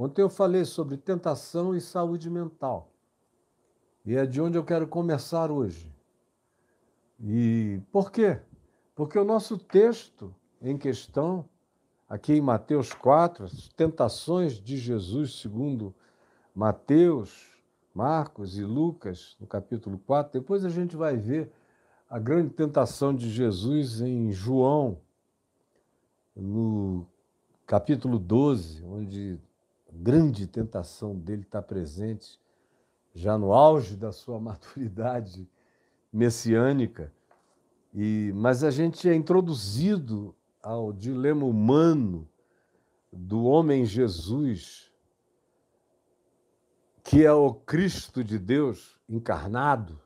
Ontem eu falei sobre tentação e saúde mental. E é de onde eu quero começar hoje. E por quê? Porque o nosso texto em questão, aqui em Mateus 4, as tentações de Jesus, segundo Mateus, Marcos e Lucas, no capítulo 4, depois a gente vai ver a grande tentação de Jesus em João, no capítulo 12, onde grande tentação dele está presente, já no auge da sua maturidade messiânica. E, mas a gente é introduzido ao dilema humano do homem Jesus, que é o Cristo de Deus encarnado,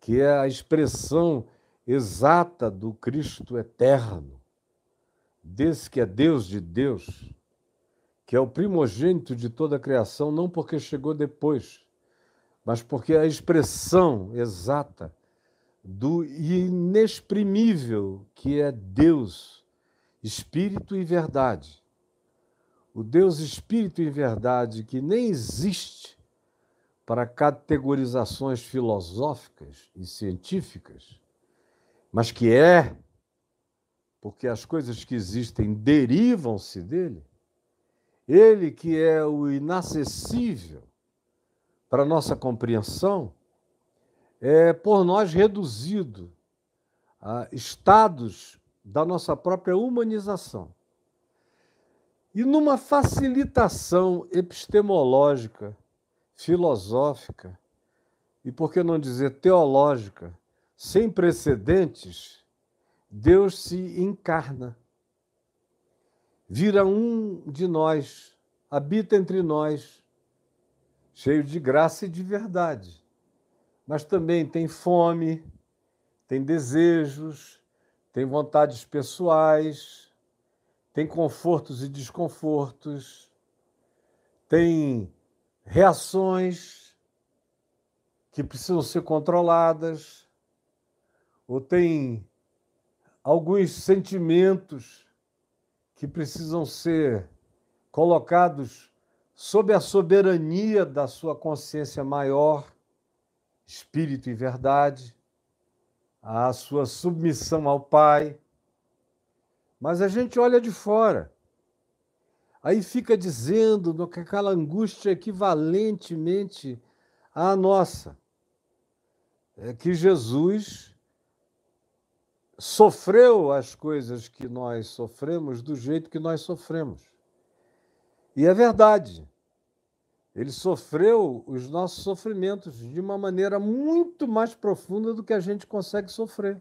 que é a expressão exata do Cristo eterno, desse que é Deus de Deus, que é o primogênito de toda a criação, não porque chegou depois, mas porque é a expressão exata do inexprimível que é Deus, Espírito e Verdade. O Deus Espírito e Verdade que nem existe para categorizações filosóficas e científicas, mas que é, porque as coisas que existem derivam-se dele, ele que é o inacessível para nossa compreensão, é por nós reduzido a estados da nossa própria humanização. E numa facilitação epistemológica filosófica e, por que não dizer, teológica, sem precedentes, Deus se encarna. Vira um de nós, habita entre nós, cheio de graça e de verdade. Mas também tem fome, tem desejos, tem vontades pessoais, tem confortos e desconfortos, tem reações que precisam ser controladas, ou tem alguns sentimentos que precisam ser colocados sob a soberania da sua consciência maior, espírito e verdade, a sua submissão ao Pai. Mas a gente olha de fora Aí fica dizendo que aquela angústia equivalentemente à nossa. É que Jesus sofreu as coisas que nós sofremos do jeito que nós sofremos. E é verdade. Ele sofreu os nossos sofrimentos de uma maneira muito mais profunda do que a gente consegue sofrer.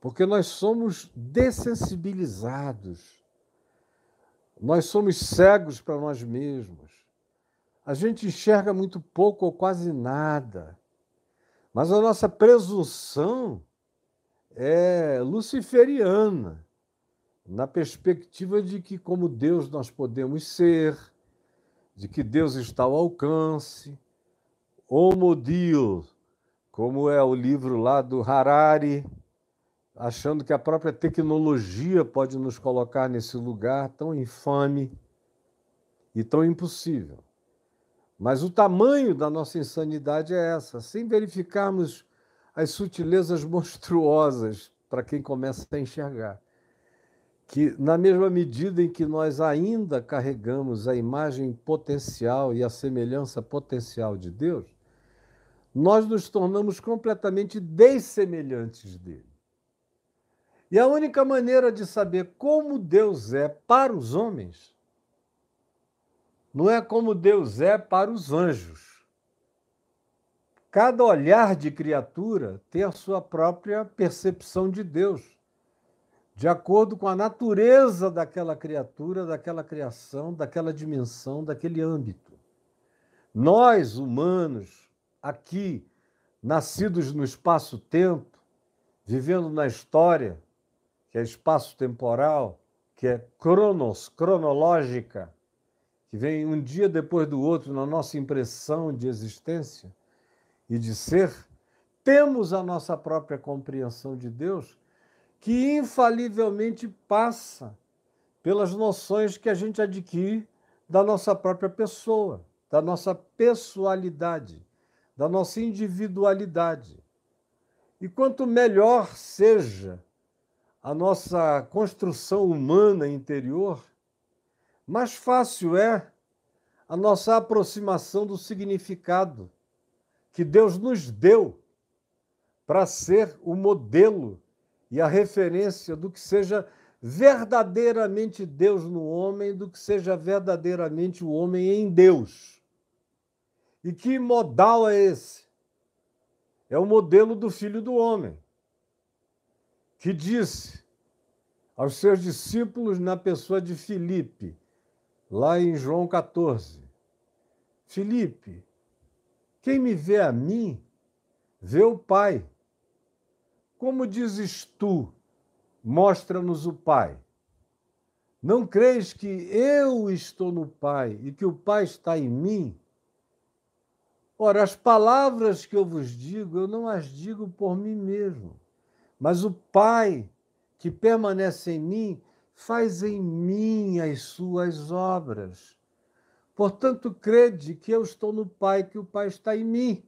Porque nós somos dessensibilizados nós somos cegos para nós mesmos. A gente enxerga muito pouco ou quase nada. Mas a nossa presunção é luciferiana, na perspectiva de que, como Deus, nós podemos ser, de que Deus está ao alcance. Homo Deus, como é o livro lá do Harari, achando que a própria tecnologia pode nos colocar nesse lugar tão infame e tão impossível. Mas o tamanho da nossa insanidade é essa, sem verificarmos as sutilezas monstruosas para quem começa a enxergar. Que, na mesma medida em que nós ainda carregamos a imagem potencial e a semelhança potencial de Deus, nós nos tornamos completamente dessemelhantes dele. E a única maneira de saber como Deus é para os homens não é como Deus é para os anjos. Cada olhar de criatura tem a sua própria percepção de Deus, de acordo com a natureza daquela criatura, daquela criação, daquela dimensão, daquele âmbito. Nós, humanos, aqui, nascidos no espaço-tempo, vivendo na história, que é espaço-temporal, que é cronos, cronológica, que vem um dia depois do outro na nossa impressão de existência e de ser, temos a nossa própria compreensão de Deus, que infalivelmente passa pelas noções que a gente adquire da nossa própria pessoa, da nossa pessoalidade, da nossa individualidade. E quanto melhor seja a nossa construção humana interior, mais fácil é a nossa aproximação do significado que Deus nos deu para ser o modelo e a referência do que seja verdadeiramente Deus no homem, do que seja verdadeiramente o homem em Deus. E que modal é esse? É o modelo do Filho do Homem, que disse aos seus discípulos na pessoa de Filipe, lá em João 14: Filipe, quem me vê a mim, vê o Pai. Como dizes tu, mostra-nos o Pai? Não crees que eu estou no Pai e que o Pai está em mim? Ora, as palavras que eu vos digo, eu não as digo por mim mesmo, mas o Pai que permanece em mim faz em mim as suas obras. Portanto, crede que eu estou no Pai, que o Pai está em mim.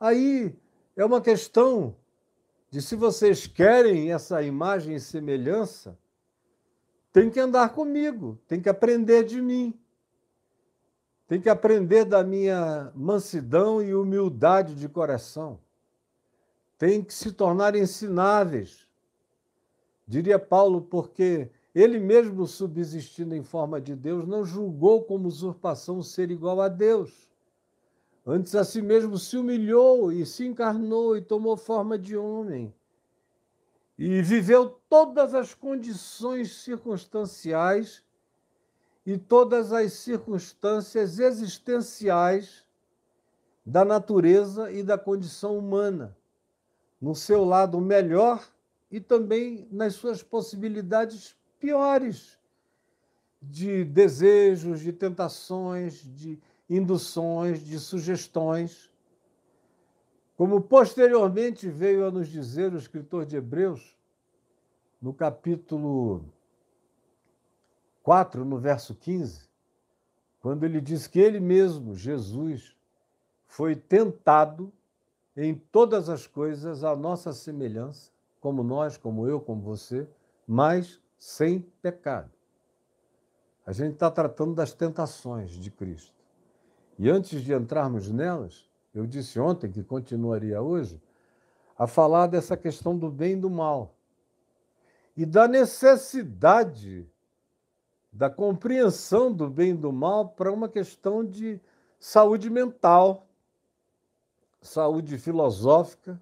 Aí é uma questão de se vocês querem essa imagem e semelhança, tem que andar comigo, tem que aprender de mim. Tem que aprender da minha mansidão e humildade de coração. Tem que se tornar ensináveis. Diria Paulo, porque ele mesmo subsistindo em forma de Deus, não julgou como usurpação ser igual a Deus Antes a si mesmo se humilhou e se encarnou e tomou forma de homem. E viveu todas as condições circunstanciais e todas as circunstâncias existenciais da natureza e da condição humana, no seu lado melhor e também nas suas possibilidades piores de desejos, de tentações, de induções, de sugestões, como posteriormente veio a nos dizer o escritor de Hebreus, no capítulo 4, no verso 15, quando ele diz que ele mesmo, Jesus, foi tentado em todas as coisas à nossa semelhança, como nós, como eu, como você, mas sem pecado. A gente está tratando das tentações de Cristo. E antes de entrarmos nelas, eu disse ontem que continuaria hoje a falar dessa questão do bem e do mal e da necessidade da compreensão do bem e do mal para uma questão de saúde mental, saúde filosófica,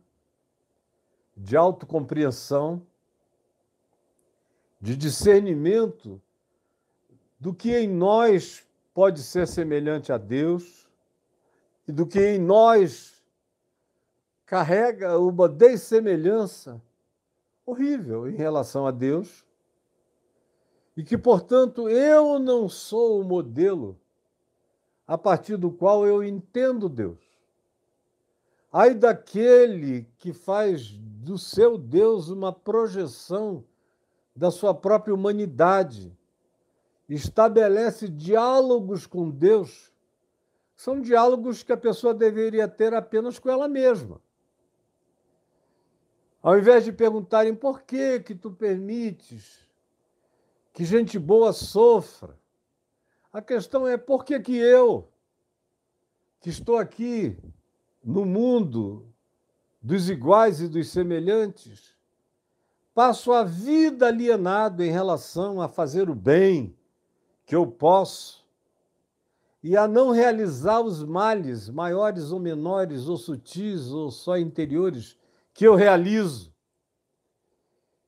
de autocompreensão, de discernimento do que em nós pode ser semelhante a Deus e do que em nós carrega uma dessemelhança horrível em relação a Deus e que, portanto, eu não sou o modelo a partir do qual eu entendo Deus. Ai daquele que faz do seu Deus uma projeção da sua própria humanidade estabelece diálogos com Deus, são diálogos que a pessoa deveria ter apenas com ela mesma. Ao invés de perguntarem por que que tu permites que gente boa sofra, a questão é por que que eu, que estou aqui no mundo dos iguais e dos semelhantes, passo a vida alienado em relação a fazer o bem, que eu posso, e a não realizar os males, maiores ou menores, ou sutis, ou só interiores, que eu realizo.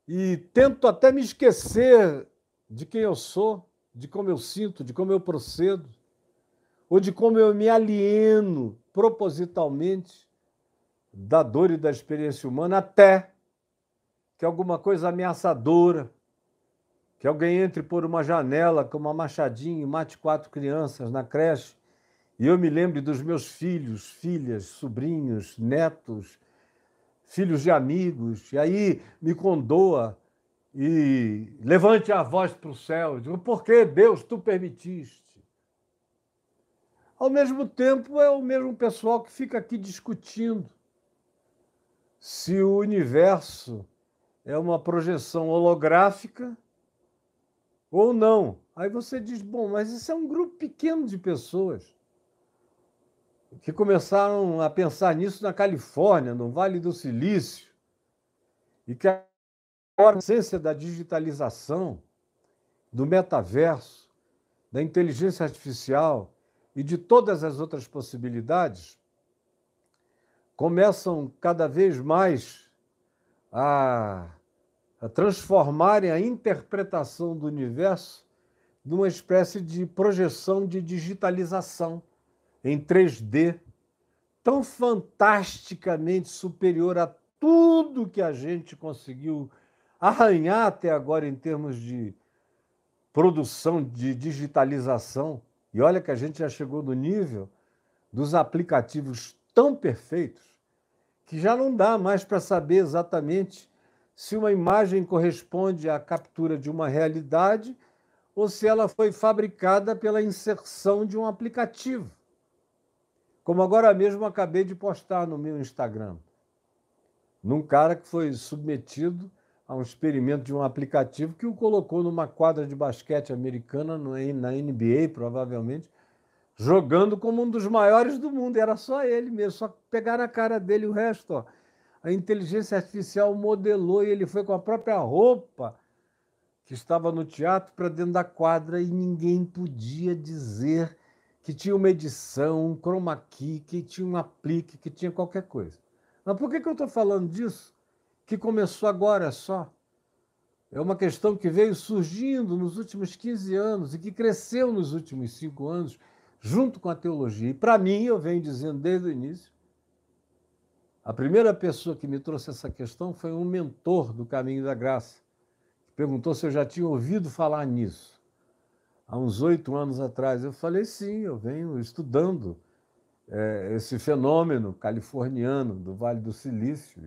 E tento até me esquecer de quem eu sou, de como eu sinto, de como eu procedo, ou de como eu me alieno propositalmente da dor e da experiência humana, até que alguma coisa ameaçadora, que alguém entre por uma janela com uma machadinha e mate quatro crianças na creche, e eu me lembre dos meus filhos, filhas, sobrinhos, netos, filhos de amigos, e aí me condoa e levante a voz para o céu, diga, por que Deus tu permitiste? Ao mesmo tempo, é o mesmo pessoal que fica aqui discutindo se o universo é uma projeção holográfica ou não. Aí você diz: bom, mas isso é um grupo pequeno de pessoas que começaram a pensar nisso na Califórnia, no Vale do Silício, e que a essência da digitalização, do metaverso, da inteligência artificial e de todas as outras possibilidades começam cada vez mais a, a transformarem a interpretação do universo numa espécie de projeção de digitalização em 3D, tão fantasticamente superior a tudo que a gente conseguiu arranhar até agora em termos de produção, de digitalização. E olha que a gente já chegou no nível dos aplicativos tão perfeitos que já não dá mais para saber exatamente se uma imagem corresponde à captura de uma realidade ou se ela foi fabricada pela inserção de um aplicativo. Como agora mesmo acabei de postar no meu Instagram, num cara que foi submetido a um experimento de um aplicativo que o colocou numa quadra de basquete americana, na NBA, provavelmente, jogando como um dos maiores do mundo. Era só ele mesmo, só pegar a cara dele o resto. Ó. A inteligência artificial modelou e ele foi com a própria roupa que estava no teatro para dentro da quadra e ninguém podia dizer que tinha uma edição, um chroma key, que tinha um aplique, que tinha qualquer coisa. Mas por que, que eu estou falando disso? Que começou agora só. É uma questão que veio surgindo nos últimos 15 anos e que cresceu nos últimos cinco anos, junto com a teologia. E para mim, eu venho dizendo desde o início, a primeira pessoa que me trouxe essa questão foi um mentor do Caminho da Graça, que perguntou se eu já tinha ouvido falar nisso há uns oito anos atrás. Eu falei, sim, eu venho estudando é, esse fenômeno californiano do Vale do Silício.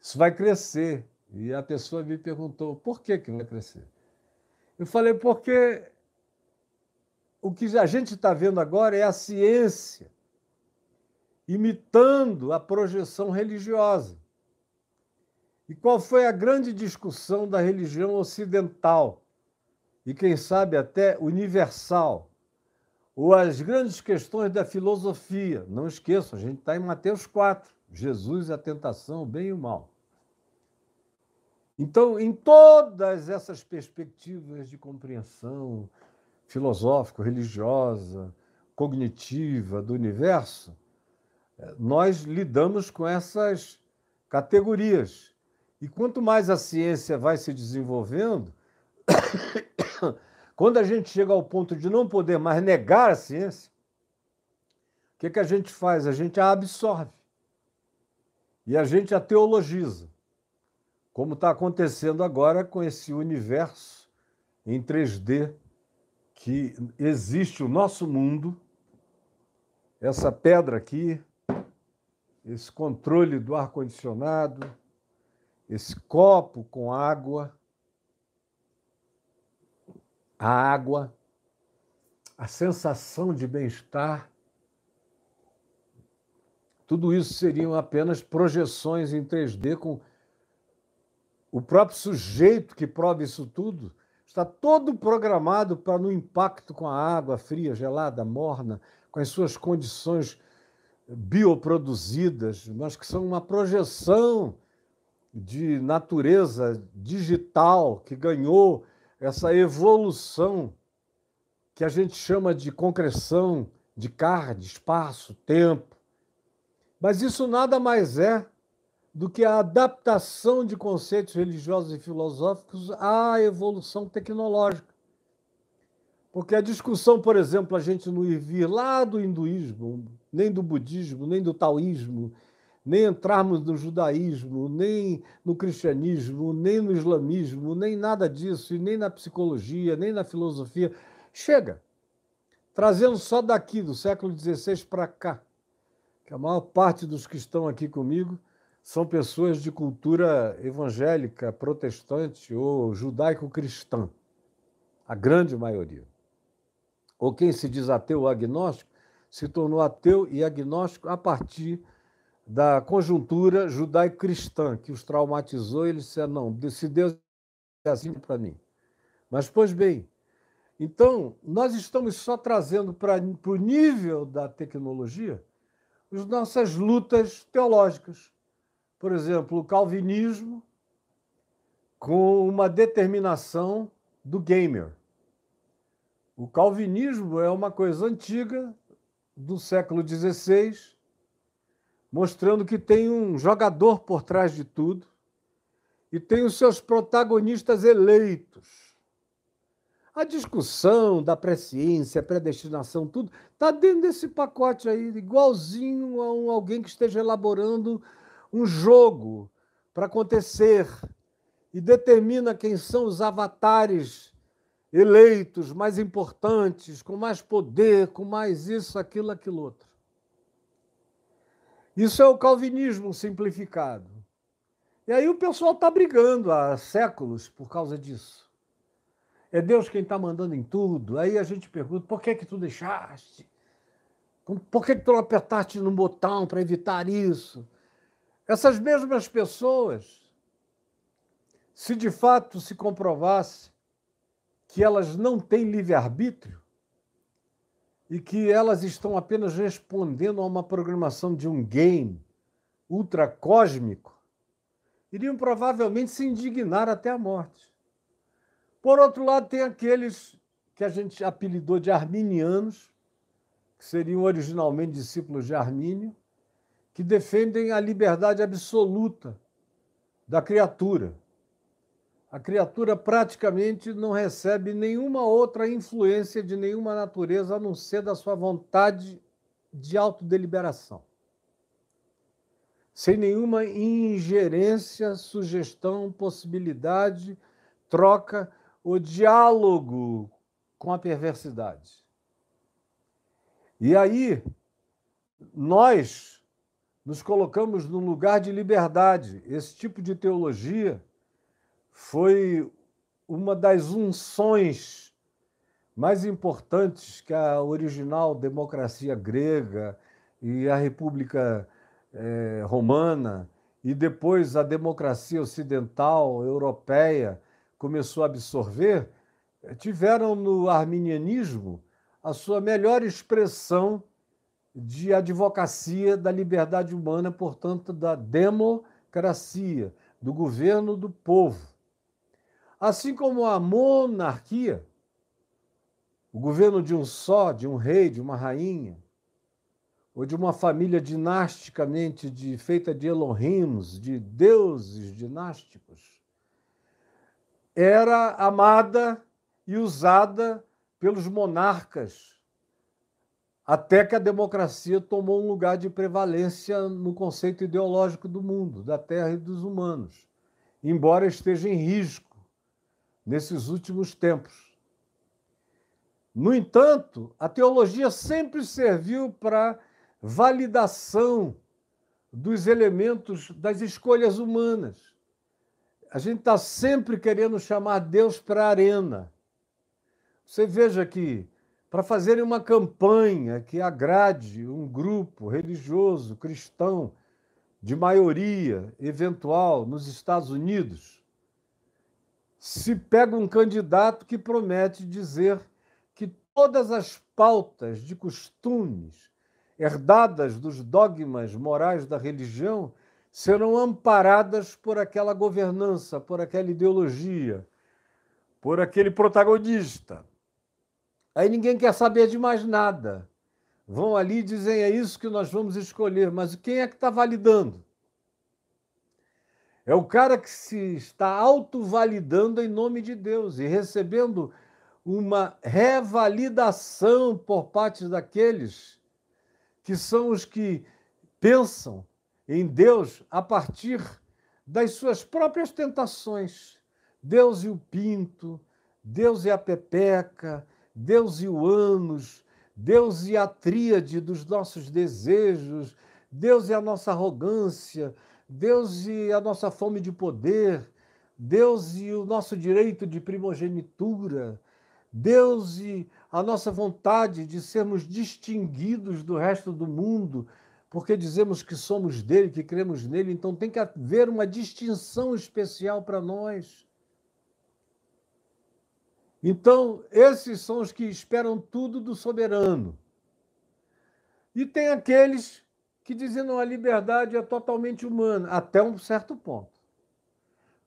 Isso vai crescer. E a pessoa me perguntou, por que, que vai crescer? Eu falei, porque o que a gente está vendo agora é a ciência imitando a projeção religiosa. E qual foi a grande discussão da religião ocidental? e, quem sabe, até universal, ou as grandes questões da filosofia. Não esqueçam, a gente está em Mateus 4, Jesus, a tentação, o bem e o mal. Então, em todas essas perspectivas de compreensão filosófica, religiosa, cognitiva do universo, eh, nós lidamos com essas categorias. E quanto mais a ciência vai se desenvolvendo, Quando a gente chega ao ponto de não poder mais negar a ciência, o que, que a gente faz? A gente a absorve. E a gente a teologiza. Como está acontecendo agora com esse universo em 3D que existe o nosso mundo, essa pedra aqui, esse controle do ar-condicionado, esse copo com água, a água, a sensação de bem-estar. Tudo isso seriam apenas projeções em 3D com o próprio sujeito que prova isso tudo está todo programado para no impacto com a água fria, gelada, morna, com as suas condições bioproduzidas, mas que são uma projeção de natureza digital que ganhou essa evolução que a gente chama de concreção de carga, de espaço, tempo. Mas isso nada mais é do que a adaptação de conceitos religiosos e filosóficos à evolução tecnológica. Porque a discussão, por exemplo, a gente não ir vir lá do hinduísmo, nem do budismo, nem do taoísmo, nem entrarmos no judaísmo, nem no cristianismo, nem no islamismo, nem nada disso, e nem na psicologia, nem na filosofia. Chega! Trazendo só daqui, do século XVI para cá, que a maior parte dos que estão aqui comigo são pessoas de cultura evangélica, protestante ou judaico-cristã, a grande maioria. Ou quem se diz ateu ou agnóstico, se tornou ateu e agnóstico a partir da conjuntura judaico-cristã, que os traumatizou, e eles disseram, não, se Deus é assim para mim. Mas, pois bem, então, nós estamos só trazendo para o nível da tecnologia as nossas lutas teológicas. Por exemplo, o calvinismo com uma determinação do gamer. O calvinismo é uma coisa antiga do século XVI, mostrando que tem um jogador por trás de tudo e tem os seus protagonistas eleitos a discussão da presciência, predestinação, tudo, está dentro desse pacote aí, igualzinho a um, alguém que esteja elaborando um jogo para acontecer e determina quem são os avatares eleitos mais importantes, com mais poder, com mais isso, aquilo, aquilo outro. Isso é o calvinismo simplificado. E aí o pessoal está brigando há séculos por causa disso. É Deus quem está mandando em tudo. Aí a gente pergunta: por que, que tu deixaste? Por que, que tu não apertaste no botão para evitar isso? Essas mesmas pessoas, se de fato se comprovasse que elas não têm livre-arbítrio e que elas estão apenas respondendo a uma programação de um game ultracósmico, iriam provavelmente se indignar até a morte. Por outro lado, tem aqueles que a gente apelidou de arminianos, que seriam originalmente discípulos de Armínio, que defendem a liberdade absoluta da criatura. A criatura praticamente não recebe nenhuma outra influência de nenhuma natureza a não ser da sua vontade de autodeliberação. Sem nenhuma ingerência, sugestão, possibilidade, troca o diálogo com a perversidade. E aí, nós nos colocamos num lugar de liberdade. Esse tipo de teologia foi uma das unções mais importantes que a original democracia grega e a República eh, Romana, e depois a democracia ocidental, europeia, começou a absorver, tiveram no arminianismo a sua melhor expressão de advocacia da liberdade humana, portanto, da democracia, do governo do povo. Assim como a monarquia, o governo de um só, de um rei, de uma rainha, ou de uma família dinasticamente de, feita de Elohims, de deuses dinásticos, era amada e usada pelos monarcas, até que a democracia tomou um lugar de prevalência no conceito ideológico do mundo, da terra e dos humanos, embora esteja em risco nesses últimos tempos. No entanto, a teologia sempre serviu para validação dos elementos das escolhas humanas a gente está sempre querendo chamar Deus para a arena. Você veja que, para fazerem uma campanha que agrade um grupo religioso cristão de maioria eventual nos Estados Unidos, se pega um candidato que promete dizer que todas as pautas de costumes herdadas dos dogmas morais da religião serão amparadas por aquela governança, por aquela ideologia, por aquele protagonista. Aí ninguém quer saber de mais nada. Vão ali e dizem: é isso que nós vamos escolher, mas quem é que está validando? É o cara que se está autovalidando em nome de Deus e recebendo uma revalidação por parte daqueles que são os que pensam em Deus a partir das suas próprias tentações. Deus e o pinto, Deus e a pepeca, Deus e o ânus, Deus e a tríade dos nossos desejos, Deus e a nossa arrogância, Deus e a nossa fome de poder, Deus e o nosso direito de primogenitura, Deus e a nossa vontade de sermos distinguidos do resto do mundo, porque dizemos que somos dele, que cremos nele, então tem que haver uma distinção especial para nós. Então, esses são os que esperam tudo do soberano. E tem aqueles que dizem que a liberdade é totalmente humana, até um certo ponto.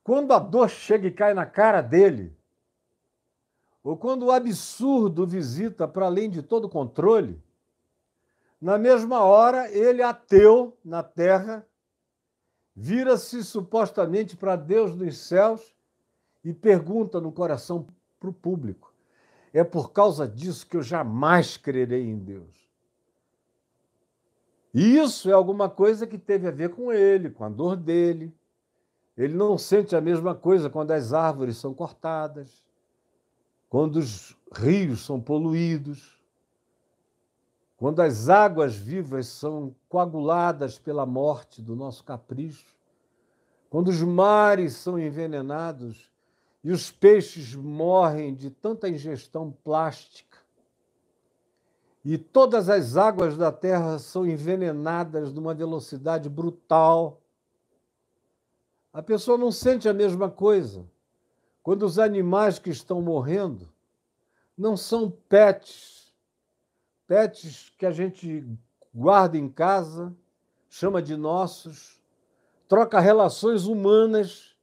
Quando a dor chega e cai na cara dele, ou quando o absurdo visita para além de todo controle, na mesma hora ele, ateu na terra, vira-se supostamente para Deus nos céus e pergunta no coração para o público: é por causa disso que eu jamais crerei em Deus. E isso é alguma coisa que teve a ver com ele, com a dor dele. Ele não sente a mesma coisa quando as árvores são cortadas, quando os rios são poluídos, quando as águas vivas são coaguladas pela morte do nosso capricho, quando os mares são envenenados e os peixes morrem de tanta ingestão plástica e todas as águas da terra são envenenadas numa velocidade brutal. A pessoa não sente a mesma coisa. Quando os animais que estão morrendo não são pets, pets que a gente guarda em casa, chama de nossos, troca relações humanas,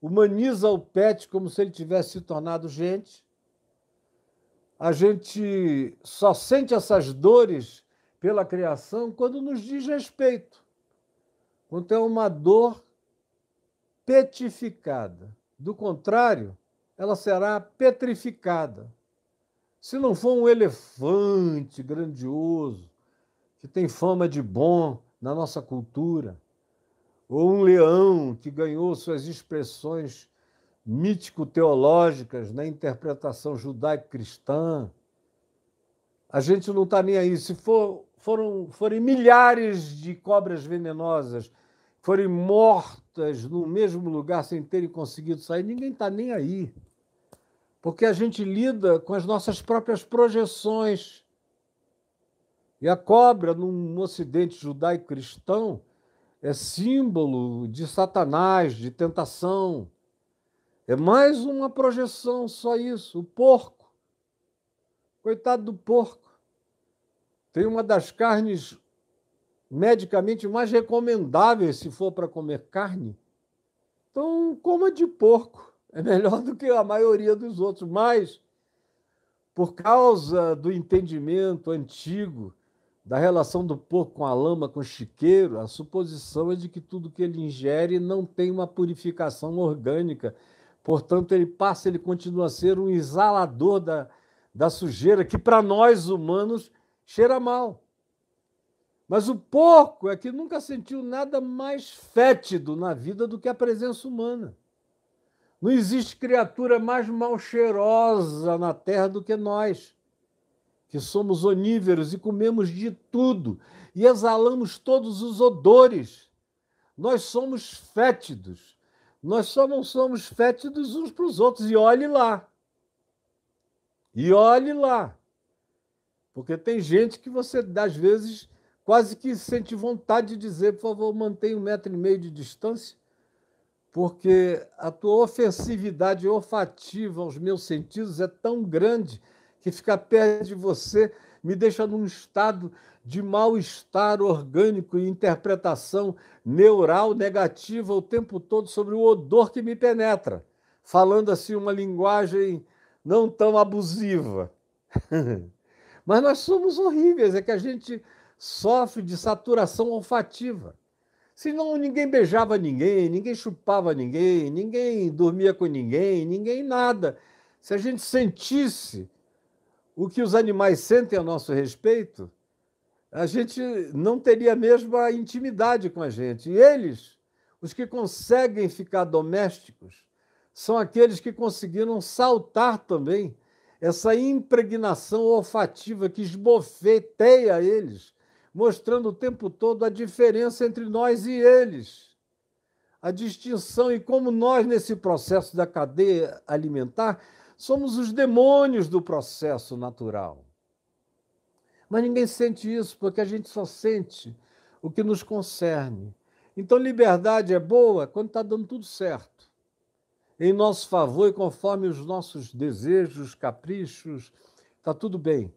humaniza o pet como se ele tivesse se tornado gente a gente só sente essas dores pela criação quando nos diz respeito. Quando é uma dor petificada. Do contrário, ela será petrificada. Se não for um elefante grandioso, que tem fama de bom na nossa cultura, ou um leão que ganhou suas expressões mítico-teológicas na interpretação judaico-cristã. A gente não está nem aí. Se for, foram, forem milhares de cobras venenosas forem mortas no mesmo lugar sem terem conseguido sair, ninguém está nem aí. Porque a gente lida com as nossas próprias projeções. E a cobra, num ocidente judaico-cristão, é símbolo de Satanás, de tentação, é mais uma projeção, só isso. O porco. Coitado do porco. Tem uma das carnes medicamente mais recomendáveis se for para comer carne. Então, coma de porco. É melhor do que a maioria dos outros. Mas, por causa do entendimento antigo da relação do porco com a lama, com o chiqueiro, a suposição é de que tudo que ele ingere não tem uma purificação orgânica Portanto, ele passa, ele continua a ser um exalador da, da sujeira, que para nós humanos cheira mal. Mas o porco é que nunca sentiu nada mais fétido na vida do que a presença humana. Não existe criatura mais mal cheirosa na terra do que nós, que somos oníveros e comemos de tudo e exalamos todos os odores. Nós somos fétidos. Nós só não somos fétidos uns para os outros. E olhe lá. E olhe lá. Porque tem gente que você, às vezes, quase que sente vontade de dizer, por favor, mantenha um metro e meio de distância, porque a tua ofensividade olfativa aos meus sentidos é tão grande que ficar perto de você me deixa num estado de mal-estar orgânico e interpretação neural negativa o tempo todo sobre o odor que me penetra, falando assim uma linguagem não tão abusiva. Mas nós somos horríveis, é que a gente sofre de saturação olfativa. Senão ninguém beijava ninguém, ninguém chupava ninguém, ninguém dormia com ninguém, ninguém nada. Se a gente sentisse o que os animais sentem a nosso respeito, a gente não teria mesmo a intimidade com a gente. E eles, os que conseguem ficar domésticos, são aqueles que conseguiram saltar também essa impregnação olfativa que esbofeteia eles, mostrando o tempo todo a diferença entre nós e eles. a distinção e como nós, nesse processo da cadeia alimentar, somos os demônios do processo natural. Mas ninguém sente isso, porque a gente só sente o que nos concerne. Então, liberdade é boa quando está dando tudo certo, em nosso favor e conforme os nossos desejos, caprichos, está tudo bem.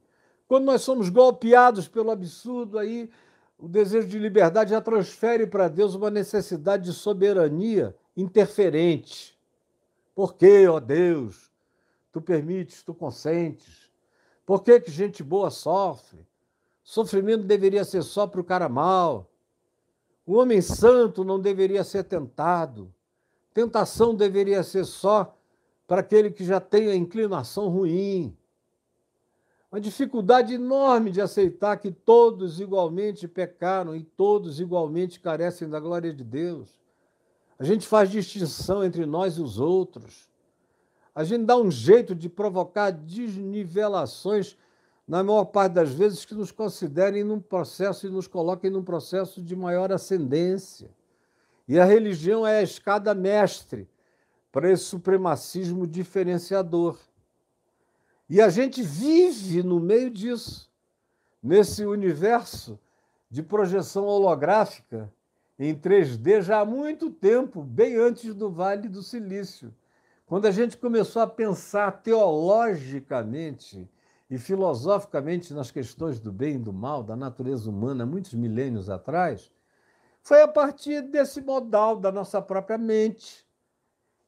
Quando nós somos golpeados pelo absurdo, aí o desejo de liberdade já transfere para Deus uma necessidade de soberania interferente. Por que, ó Deus, tu permites, tu consentes? Por que, que gente boa sofre? Sofrimento deveria ser só para o cara mal. O homem santo não deveria ser tentado. Tentação deveria ser só para aquele que já tem a inclinação ruim uma dificuldade enorme de aceitar que todos igualmente pecaram e todos igualmente carecem da glória de Deus. A gente faz distinção entre nós e os outros. A gente dá um jeito de provocar desnivelações, na maior parte das vezes, que nos considerem num processo e nos coloquem num processo de maior ascendência. E a religião é a escada mestre para esse supremacismo diferenciador. E a gente vive no meio disso, nesse universo de projeção holográfica em 3D já há muito tempo, bem antes do Vale do Silício. Quando a gente começou a pensar teologicamente e filosoficamente nas questões do bem e do mal, da natureza humana, muitos milênios atrás, foi a partir desse modal da nossa própria mente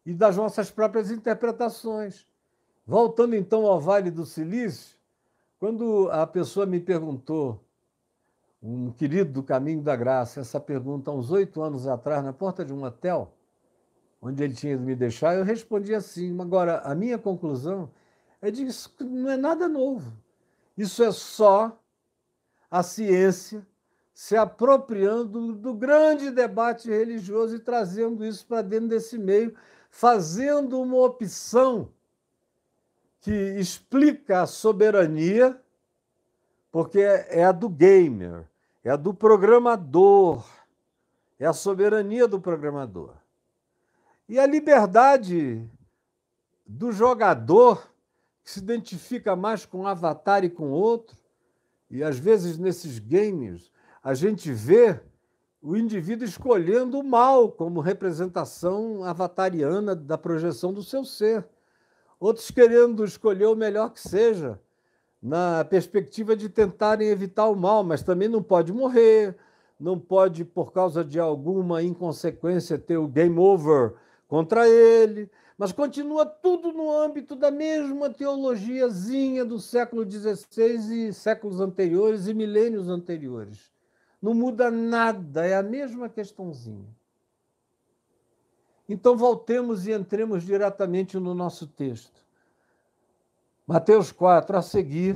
e das nossas próprias interpretações. Voltando então ao Vale do Silício, quando a pessoa me perguntou, um querido do Caminho da Graça, essa pergunta há uns oito anos atrás, na porta de um hotel, onde ele tinha ido me deixar, eu respondi assim. Agora, a minha conclusão é de que isso não é nada novo. Isso é só a ciência se apropriando do grande debate religioso e trazendo isso para dentro desse meio, fazendo uma opção que explica a soberania, porque é a do gamer, é a do programador, é a soberania do programador. E a liberdade do jogador, que se identifica mais com um avatar e com outro, e às vezes nesses games a gente vê o indivíduo escolhendo o mal como representação avatariana da projeção do seu ser. Outros querendo escolher o melhor que seja, na perspectiva de tentarem evitar o mal, mas também não pode morrer, não pode, por causa de alguma inconsequência, ter o game over contra ele, mas continua tudo no âmbito da mesma teologiazinha do século XVI e séculos anteriores e milênios anteriores. Não muda nada, é a mesma questãozinha. Então, voltemos e entremos diretamente no nosso texto. Mateus 4, a seguir,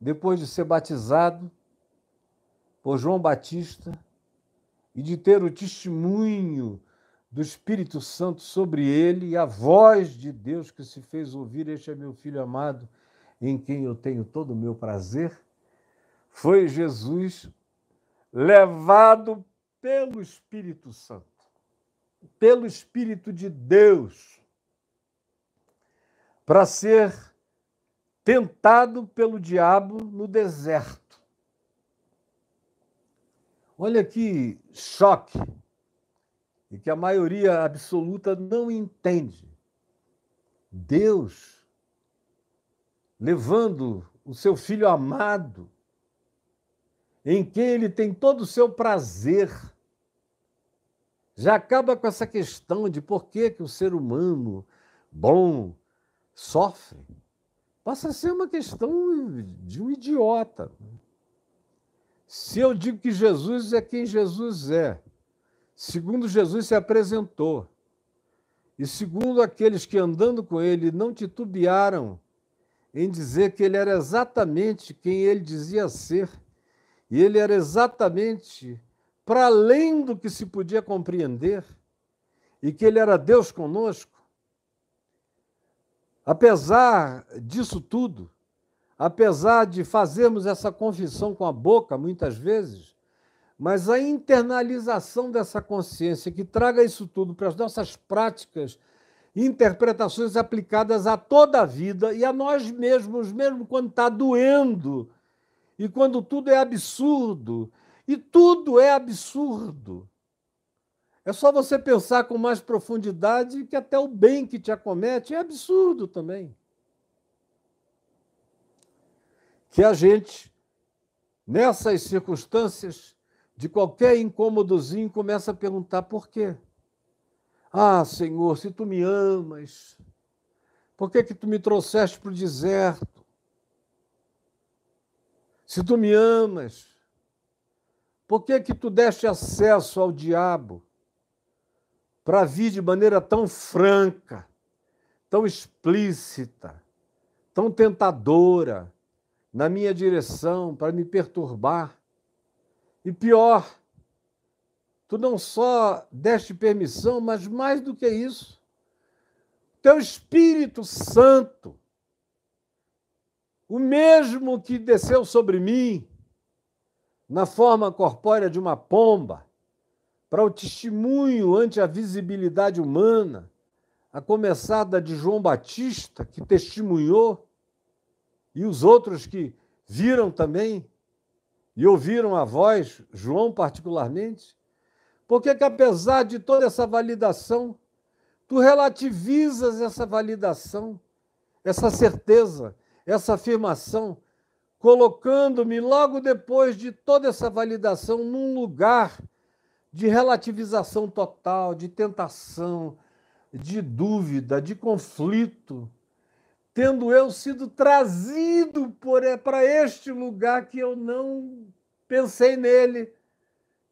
depois de ser batizado por João Batista e de ter o testemunho do Espírito Santo sobre ele e a voz de Deus que se fez ouvir: Este é meu filho amado, em quem eu tenho todo o meu prazer, foi Jesus levado pelo Espírito Santo pelo Espírito de Deus para ser tentado pelo diabo no deserto. Olha que choque, e que a maioria absoluta não entende. Deus levando o seu filho amado, em quem ele tem todo o seu prazer, já acaba com essa questão de por que, que o ser humano bom sofre. Passa a ser uma questão de um idiota. Se eu digo que Jesus é quem Jesus é, segundo Jesus se apresentou, e segundo aqueles que andando com ele não titubearam em dizer que ele era exatamente quem ele dizia ser, e ele era exatamente para além do que se podia compreender, e que Ele era Deus conosco, apesar disso tudo, apesar de fazermos essa confissão com a boca muitas vezes, mas a internalização dessa consciência que traga isso tudo para as nossas práticas, interpretações aplicadas a toda a vida e a nós mesmos, mesmo quando está doendo e quando tudo é absurdo. E tudo é absurdo. É só você pensar com mais profundidade que até o bem que te acomete é absurdo também. Que a gente, nessas circunstâncias, de qualquer incômodozinho, começa a perguntar por quê. Ah, Senhor, se tu me amas, por que, que tu me trouxeste para o deserto? Se tu me amas, por que, que tu deste acesso ao diabo para vir de maneira tão franca, tão explícita, tão tentadora na minha direção para me perturbar? E pior, tu não só deste permissão, mas mais do que isso, teu Espírito Santo, o mesmo que desceu sobre mim na forma corpórea de uma pomba, para o testemunho ante a visibilidade humana, a começar da de João Batista, que testemunhou, e os outros que viram também e ouviram a voz, João particularmente, porque que apesar de toda essa validação, tu relativizas essa validação, essa certeza, essa afirmação, colocando-me logo depois de toda essa validação num lugar de relativização total, de tentação, de dúvida, de conflito, tendo eu sido trazido para este lugar que eu não pensei nele,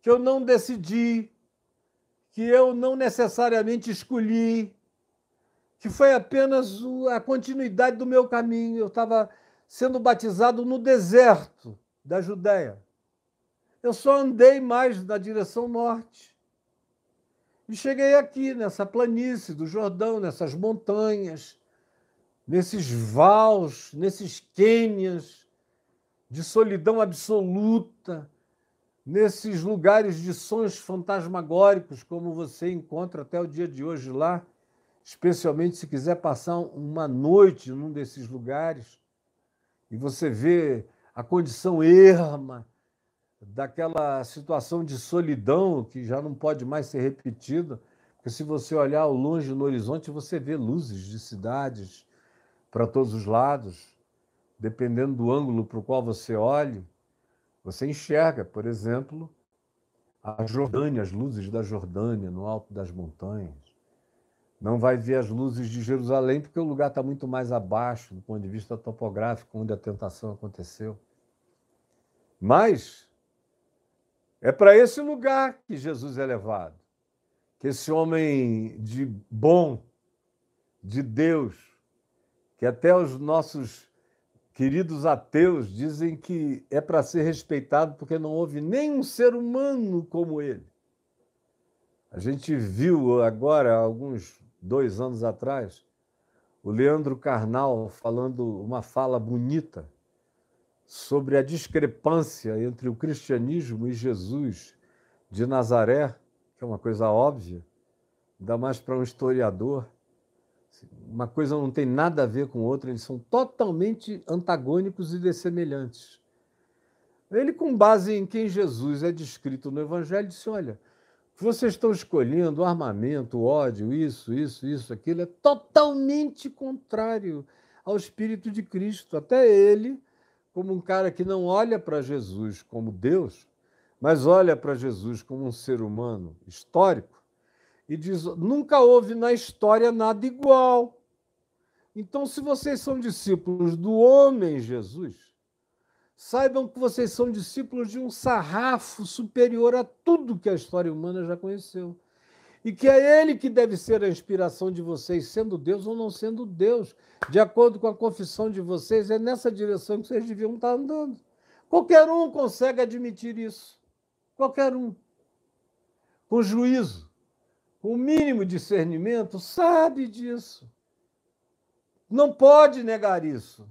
que eu não decidi, que eu não necessariamente escolhi, que foi apenas a continuidade do meu caminho. Eu estava sendo batizado no deserto da Judéia. Eu só andei mais na direção norte. E cheguei aqui, nessa planície do Jordão, nessas montanhas, nesses vals, nesses quênias de solidão absoluta, nesses lugares de sonhos fantasmagóricos, como você encontra até o dia de hoje lá, especialmente se quiser passar uma noite num desses lugares, e você vê a condição erma daquela situação de solidão que já não pode mais ser repetida, porque se você olhar ao longe no horizonte, você vê luzes de cidades para todos os lados, dependendo do ângulo para o qual você olhe, você enxerga, por exemplo, a Jordânia, as luzes da Jordânia no alto das montanhas. Não vai ver as luzes de Jerusalém, porque o lugar está muito mais abaixo do ponto de vista topográfico, onde a tentação aconteceu. Mas é para esse lugar que Jesus é levado. Que esse homem de bom, de Deus, que até os nossos queridos ateus dizem que é para ser respeitado porque não houve nenhum ser humano como ele. A gente viu agora, alguns dois anos atrás, o Leandro Carnal falando uma fala bonita sobre a discrepância entre o cristianismo e Jesus de Nazaré, que é uma coisa óbvia, ainda mais para um historiador uma coisa não tem nada a ver com outra, eles são totalmente antagônicos e dessemelhantes. Ele, com base em quem Jesus é descrito no Evangelho, disse: Olha, vocês estão escolhendo o armamento, o ódio, isso, isso, isso, aquilo, é totalmente contrário ao Espírito de Cristo. Até ele, como um cara que não olha para Jesus como Deus, mas olha para Jesus como um ser humano histórico, e diz: nunca houve na história nada igual. Então, se vocês são discípulos do homem Jesus, saibam que vocês são discípulos de um sarrafo superior a tudo que a história humana já conheceu. E que é ele que deve ser a inspiração de vocês, sendo Deus ou não sendo Deus. De acordo com a confissão de vocês, é nessa direção que vocês deviam estar andando. Qualquer um consegue admitir isso. Qualquer um. Com juízo com o mínimo discernimento, sabe disso. Não pode negar isso.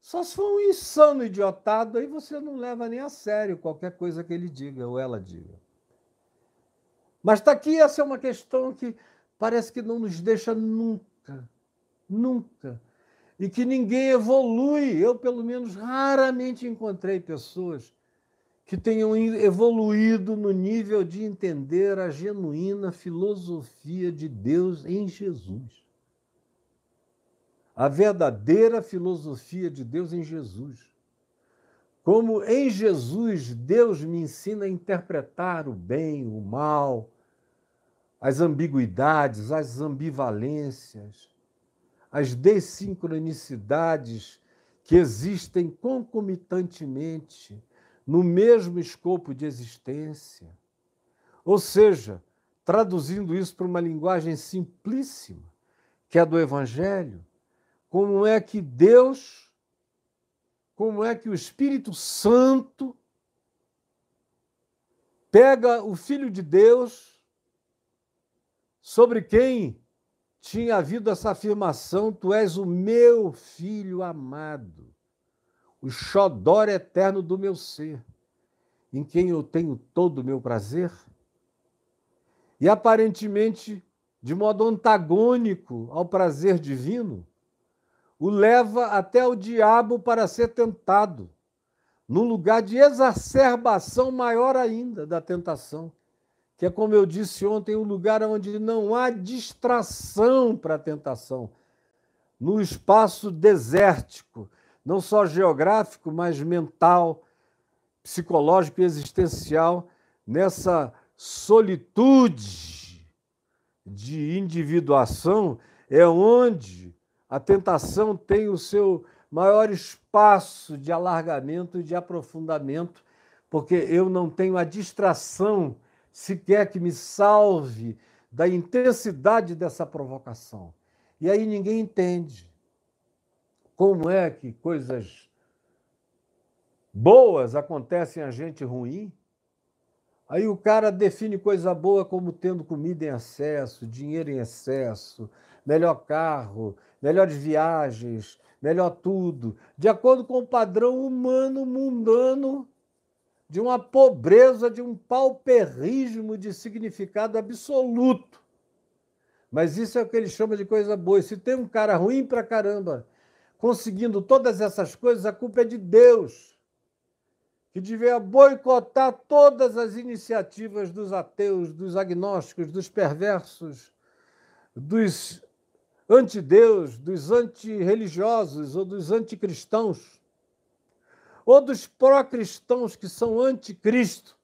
Só se for um insano idiotado, aí você não leva nem a sério qualquer coisa que ele diga ou ela diga. Mas está aqui, essa é uma questão que parece que não nos deixa nunca, nunca. E que ninguém evolui. Eu, pelo menos, raramente encontrei pessoas que tenham evoluído no nível de entender a genuína filosofia de Deus em Jesus a verdadeira filosofia de Deus em Jesus. Como em Jesus Deus me ensina a interpretar o bem, o mal, as ambiguidades, as ambivalências, as desincronicidades que existem concomitantemente no mesmo escopo de existência. Ou seja, traduzindo isso para uma linguagem simplíssima, que é do Evangelho, como é que Deus, como é que o Espírito Santo pega o Filho de Deus, sobre quem tinha havido essa afirmação: Tu és o meu filho amado, o xodó eterno do meu ser, em quem eu tenho todo o meu prazer. E aparentemente, de modo antagônico ao prazer divino, o leva até o diabo para ser tentado, num lugar de exacerbação maior ainda da tentação, que é, como eu disse ontem, um lugar onde não há distração para a tentação, no espaço desértico, não só geográfico, mas mental, psicológico e existencial, nessa solitude de individuação, é onde a tentação tem o seu maior espaço de alargamento e de aprofundamento, porque eu não tenho a distração sequer que me salve da intensidade dessa provocação. E aí ninguém entende como é que coisas boas acontecem a gente ruim. Aí o cara define coisa boa como tendo comida em excesso, dinheiro em excesso, melhor carro, melhores viagens, melhor tudo, de acordo com o padrão humano mundano de uma pobreza, de um pauperismo de significado absoluto. Mas isso é o que ele chama de coisa boa. E se tem um cara ruim pra caramba conseguindo todas essas coisas, a culpa é de Deus, que devia boicotar todas as iniciativas dos ateus, dos agnósticos, dos perversos, dos antideus, dos antirreligiosos ou dos anticristãos, ou dos pró-cristãos que são anticristo.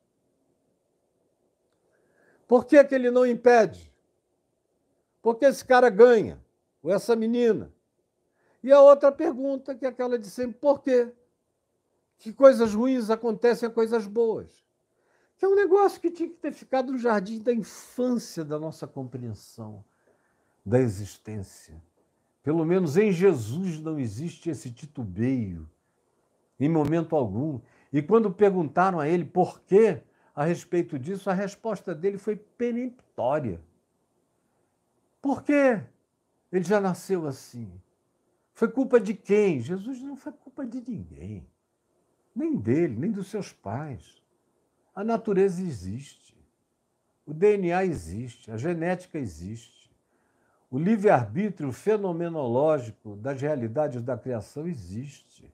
Por que, que ele não impede? Porque esse cara ganha, ou essa menina. E a outra pergunta, que é aquela de sempre, por quê? Que coisas ruins acontecem a coisas boas. Que é um negócio que tinha que ter ficado no jardim da infância da nossa compreensão da existência. Pelo menos em Jesus não existe esse titubeio, em momento algum. E quando perguntaram a ele por quê a respeito disso, a resposta dele foi peremptória. Por quê? Ele já nasceu assim. Foi culpa de quem? Jesus não foi culpa de ninguém. Nem dele, nem dos seus pais. A natureza existe. O DNA existe, a genética existe. O livre-arbítrio fenomenológico das realidades da criação existe.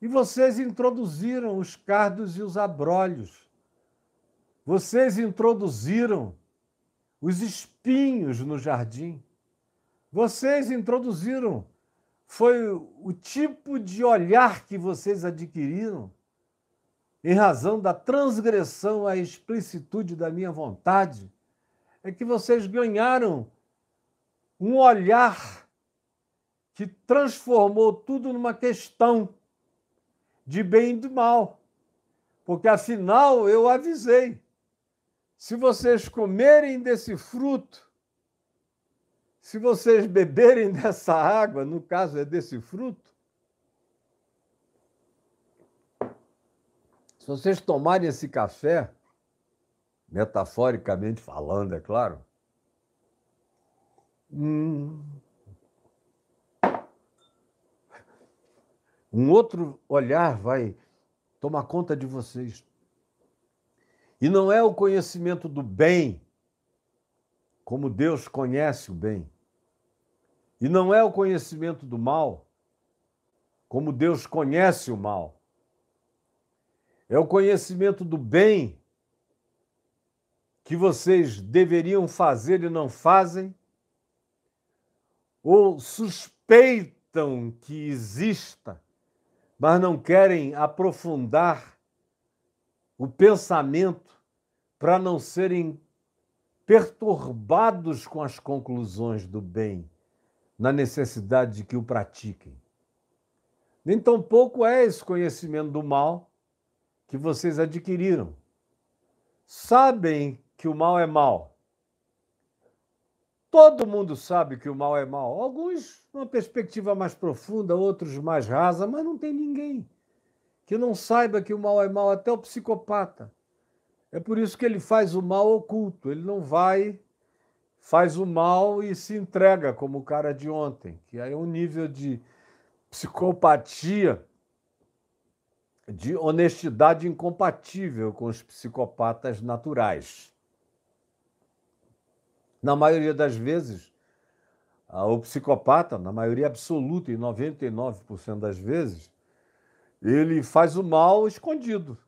E vocês introduziram os cardos e os abrolhos. Vocês introduziram os espinhos no jardim. Vocês introduziram. Foi o tipo de olhar que vocês adquiriram em razão da transgressão à explicitude da minha vontade. É que vocês ganharam um olhar que transformou tudo numa questão de bem e de mal. Porque afinal eu avisei: se vocês comerem desse fruto, se vocês beberem dessa água, no caso é desse fruto, se vocês tomarem esse café, metaforicamente falando, é claro, Hum. Um outro olhar vai tomar conta de vocês. E não é o conhecimento do bem, como Deus conhece o bem. E não é o conhecimento do mal, como Deus conhece o mal. É o conhecimento do bem que vocês deveriam fazer e não fazem, ou suspeitam que exista, mas não querem aprofundar o pensamento para não serem perturbados com as conclusões do bem, na necessidade de que o pratiquem. Nem tampouco é esse conhecimento do mal que vocês adquiriram. Sabem que o mal é mal. Todo mundo sabe que o mal é mal. Alguns numa perspectiva mais profunda, outros mais rasa, mas não tem ninguém que não saiba que o mal é mal, até o psicopata. É por isso que ele faz o mal oculto. Ele não vai, faz o mal e se entrega como o cara de ontem, que é um nível de psicopatia, de honestidade incompatível com os psicopatas naturais na maioria das vezes, o psicopata, na maioria absoluta, em 99% das vezes, ele faz o mal escondido.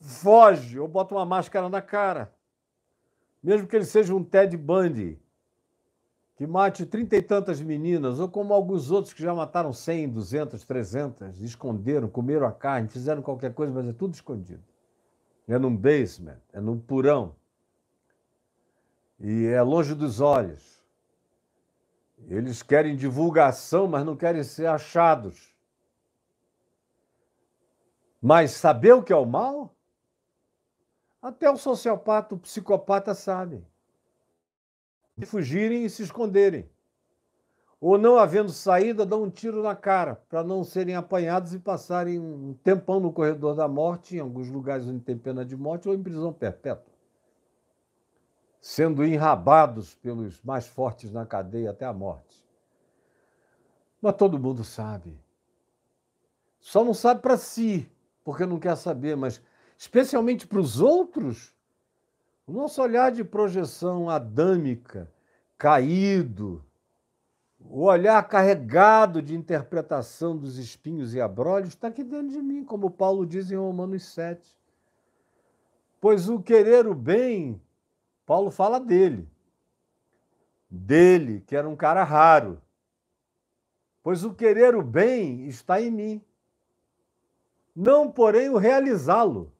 Foge ou bota uma máscara na cara. Mesmo que ele seja um Ted Bundy, que mate trinta e tantas meninas, ou como alguns outros que já mataram 100, 200, 300, esconderam, comeram a carne, fizeram qualquer coisa, mas é tudo escondido. É num basement, é num purão e é longe dos olhos. Eles querem divulgação, mas não querem ser achados. Mas saber o que é o mal? Até o sociopata, o psicopata sabe. E fugirem e se esconderem. Ou não havendo saída, dão um tiro na cara, para não serem apanhados e passarem um tempão no corredor da morte, em alguns lugares onde tem pena de morte, ou em prisão perpétua sendo enrabados pelos mais fortes na cadeia até a morte. Mas todo mundo sabe. Só não sabe para si, porque não quer saber, mas especialmente para os outros, o nosso olhar de projeção adâmica, caído, o olhar carregado de interpretação dos espinhos e abrolhos está aqui dentro de mim, como Paulo diz em Romanos 7. Pois o querer o bem Paulo fala dele. Dele, que era um cara raro. Pois o querer o bem está em mim. Não, porém, o realizá-lo.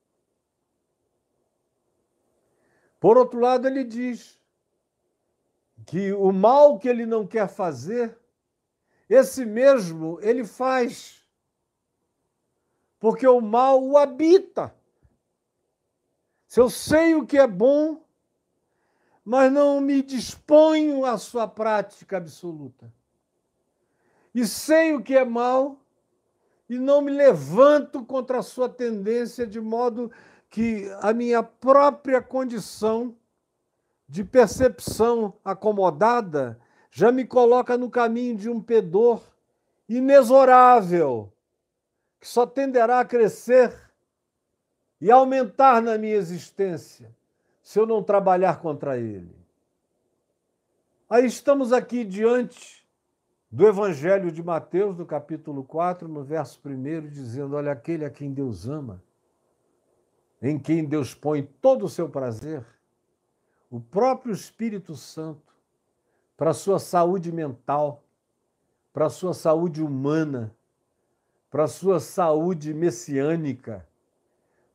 Por outro lado, ele diz que o mal que ele não quer fazer, esse mesmo ele faz. Porque o mal o habita. Se eu sei o que é bom, mas não me disponho à sua prática absoluta. E sei o que é mal e não me levanto contra a sua tendência, de modo que a minha própria condição de percepção acomodada já me coloca no caminho de um pedor inexorável, que só tenderá a crescer e aumentar na minha existência se eu não trabalhar contra ele. Aí estamos aqui diante do Evangelho de Mateus, no capítulo 4, no verso 1, dizendo: Olha, aquele a quem Deus ama, em quem Deus põe todo o seu prazer, o próprio Espírito Santo, para a sua saúde mental, para a sua saúde humana, para a sua saúde messiânica,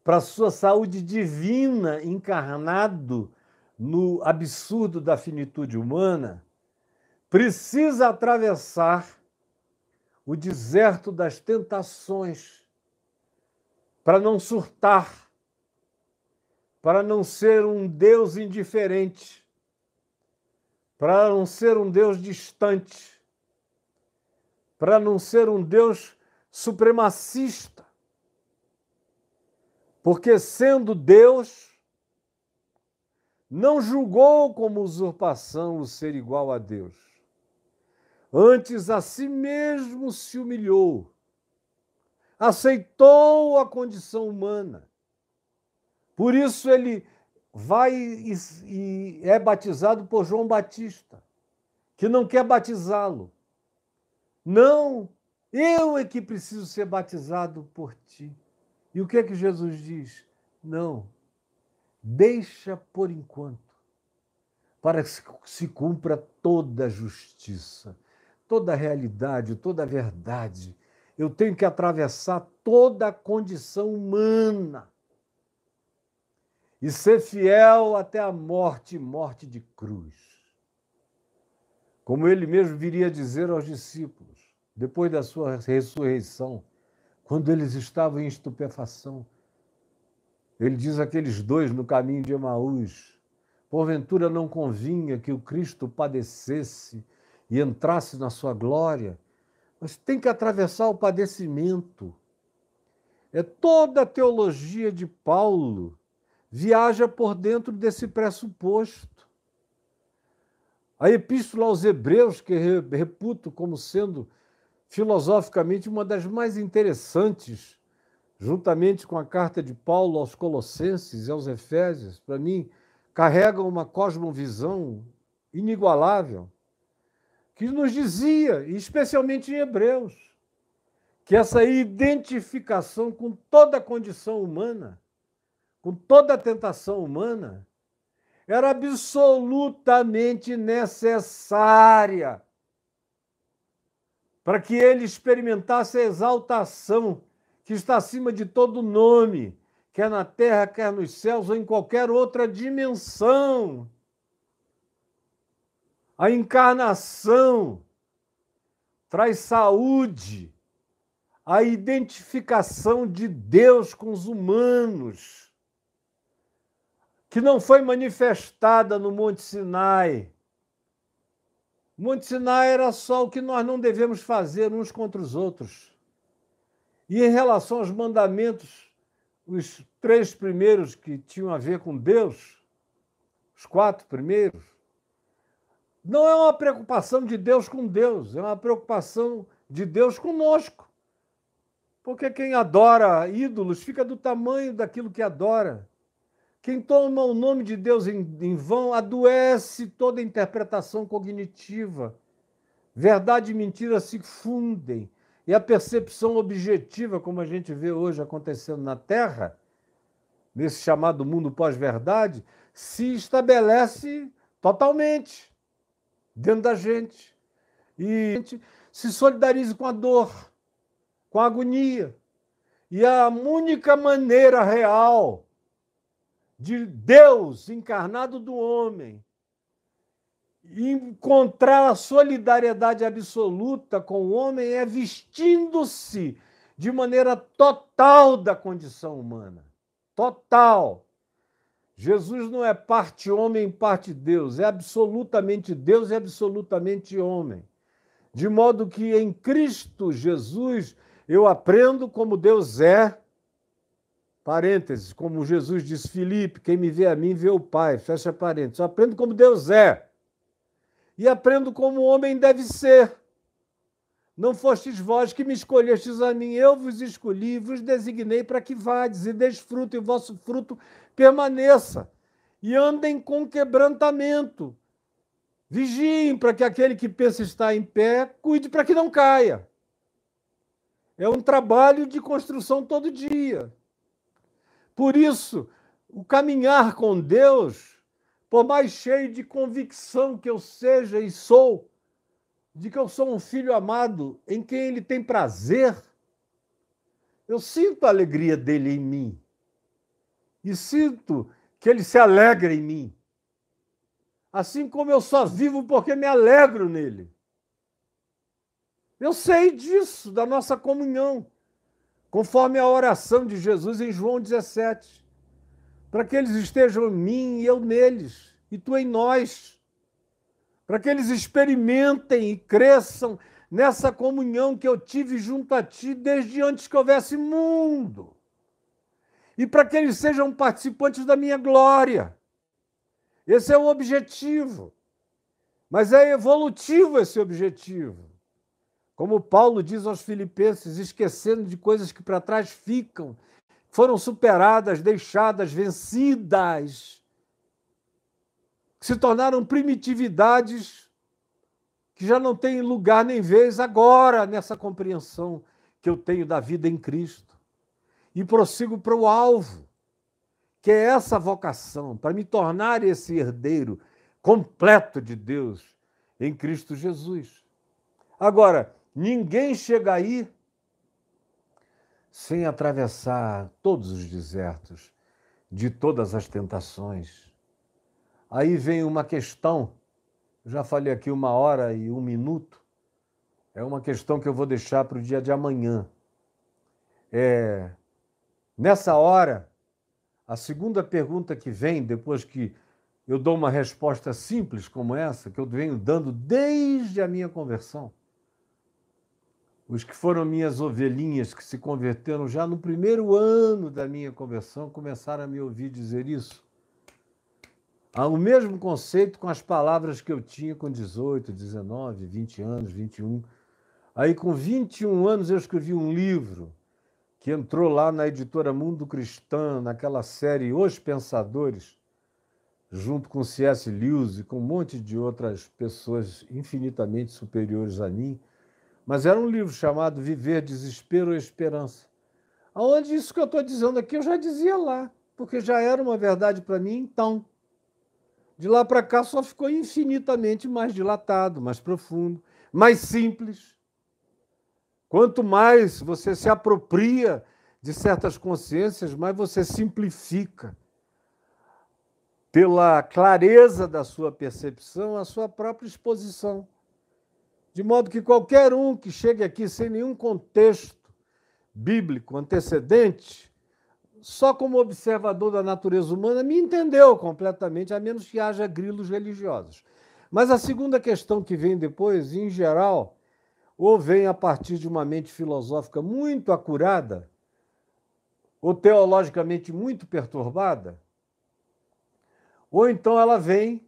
para a sua saúde divina encarnado no absurdo da finitude humana, precisa atravessar o deserto das tentações para não surtar, para não ser um Deus indiferente, para não ser um Deus distante, para não ser um Deus supremacista, porque, sendo Deus, não julgou como usurpação o ser igual a Deus. Antes a si mesmo se humilhou, aceitou a condição humana. Por isso ele vai e, é batizado por João Batista, que não quer batizá-lo. Não, eu é que preciso ser batizado por ti. E o que é que Jesus diz? Não, deixa por enquanto, para que se cumpra toda a justiça, toda a realidade, toda a verdade. Eu tenho que atravessar toda a condição humana e ser fiel até a morte morte de cruz. Como ele mesmo viria dizer aos discípulos, depois da sua ressurreição, quando eles estavam em estupefação. Ele diz àqueles dois no caminho de Emaús: porventura não convinha que o Cristo padecesse e entrasse na sua glória, mas tem que atravessar o padecimento. É toda a teologia de Paulo viaja por dentro desse pressuposto. A epístola aos Hebreus, que reputo como sendo filosoficamente uma das mais interessantes, juntamente com a carta de Paulo aos Colossenses e aos Efésios, para mim, carrega uma cosmovisão inigualável, que nos dizia, especialmente em Hebreus, que essa identificação com toda a condição humana com toda a tentação humana, era absolutamente necessária para que ele experimentasse a exaltação que está acima de todo nome, quer na terra, quer nos céus ou em qualquer outra dimensão. A encarnação traz saúde, a identificação de Deus com os humanos que não foi manifestada no Monte Sinai. Monte Sinai era só o que nós não devemos fazer uns contra os outros. E em relação aos mandamentos, os três primeiros que tinham a ver com Deus, os quatro primeiros, não é uma preocupação de Deus com Deus, é uma preocupação de Deus conosco. Porque quem adora ídolos fica do tamanho daquilo que adora. Quem toma o nome de Deus em, em vão adoece toda interpretação cognitiva. Verdade e mentira se fundem. E a percepção objetiva, como a gente vê hoje acontecendo na Terra, nesse chamado mundo pós-verdade, se estabelece totalmente dentro da gente. E a gente se solidarize com a dor, com a agonia. E a única maneira real de Deus encarnado do homem, encontrar a solidariedade absoluta com o homem é vestindo-se de maneira total da condição humana. Total. Jesus não é parte homem, parte Deus, é absolutamente Deus e absolutamente homem. De modo que em Cristo Jesus eu aprendo como Deus é Parênteses, como Jesus disse, Filipe, quem me vê a mim vê o Pai. Fecha parênteses. Eu aprendo como Deus é. E aprendo como o homem deve ser. Não fostes vós que me escolhestes a mim, eu vos escolhi, vos designei para que vades e desfrutem, e o vosso fruto permaneça. E andem com quebrantamento. Vigiem para que aquele que pensa estar em pé, cuide para que não caia. É um trabalho de construção todo dia. Por isso, o caminhar com Deus, por mais cheio de convicção que eu seja e sou, de que eu sou um filho amado em quem ele tem prazer, eu sinto a alegria dele em mim. E sinto que ele se alegra em mim. Assim como eu só vivo porque me alegro nele. Eu sei disso, da nossa comunhão conforme a oração de Jesus em João 17, para que eles estejam em mim e eu neles, e tu em nós, para que eles experimentem e cresçam nessa comunhão que eu tive junto a ti desde antes que houvesse mundo, e para que eles sejam participantes da minha glória. Esse é o objetivo. Mas é evolutivo esse objetivo. Como Paulo diz aos Filipenses, esquecendo de coisas que para trás ficam, foram superadas, deixadas, vencidas, se tornaram primitividades que já não têm lugar nem vez agora nessa compreensão que eu tenho da vida em Cristo. E prossigo para o alvo, que é essa vocação, para me tornar esse herdeiro completo de Deus em Cristo Jesus. Agora, ninguém chega aí sem atravessar todos os desertos, de todas as tentações. Aí vem uma questão, já falei aqui uma hora e um minuto, é uma questão que eu vou deixar para o dia de amanhã. É, nessa hora, a segunda pergunta que vem, depois que eu dou uma resposta simples como essa, que eu venho dando desde a minha conversão, os que foram minhas ovelhinhas que se converteram já no primeiro ano da minha conversão começaram a me ouvir dizer isso. Há o mesmo conceito com as palavras que eu tinha com 18, 19, 20 anos, 21. Aí, com 21 anos, eu escrevi um livro que entrou lá na editora Mundo Cristã, naquela série Os Pensadores, junto com C.S. Lewis e com um monte de outras pessoas infinitamente superiores a mim mas era um livro chamado Viver, Desespero ou Esperança. Aonde isso que eu estou dizendo aqui eu já dizia lá, porque já era uma verdade para mim então. De lá para cá só ficou infinitamente mais dilatado, mais profundo, mais simples. Quanto mais você se apropria de certas consciências, mais você simplifica pela clareza da sua percepção a sua própria exposição. De modo que qualquer um que chegue aqui sem nenhum contexto bíblico antecedente, só como observador da natureza humana, me entendeu completamente, a menos que haja grilos religiosos. Mas a segunda questão que vem depois, em geral, ou vem a partir de uma mente filosófica muito acurada, ou teologicamente muito perturbada, ou então ela vem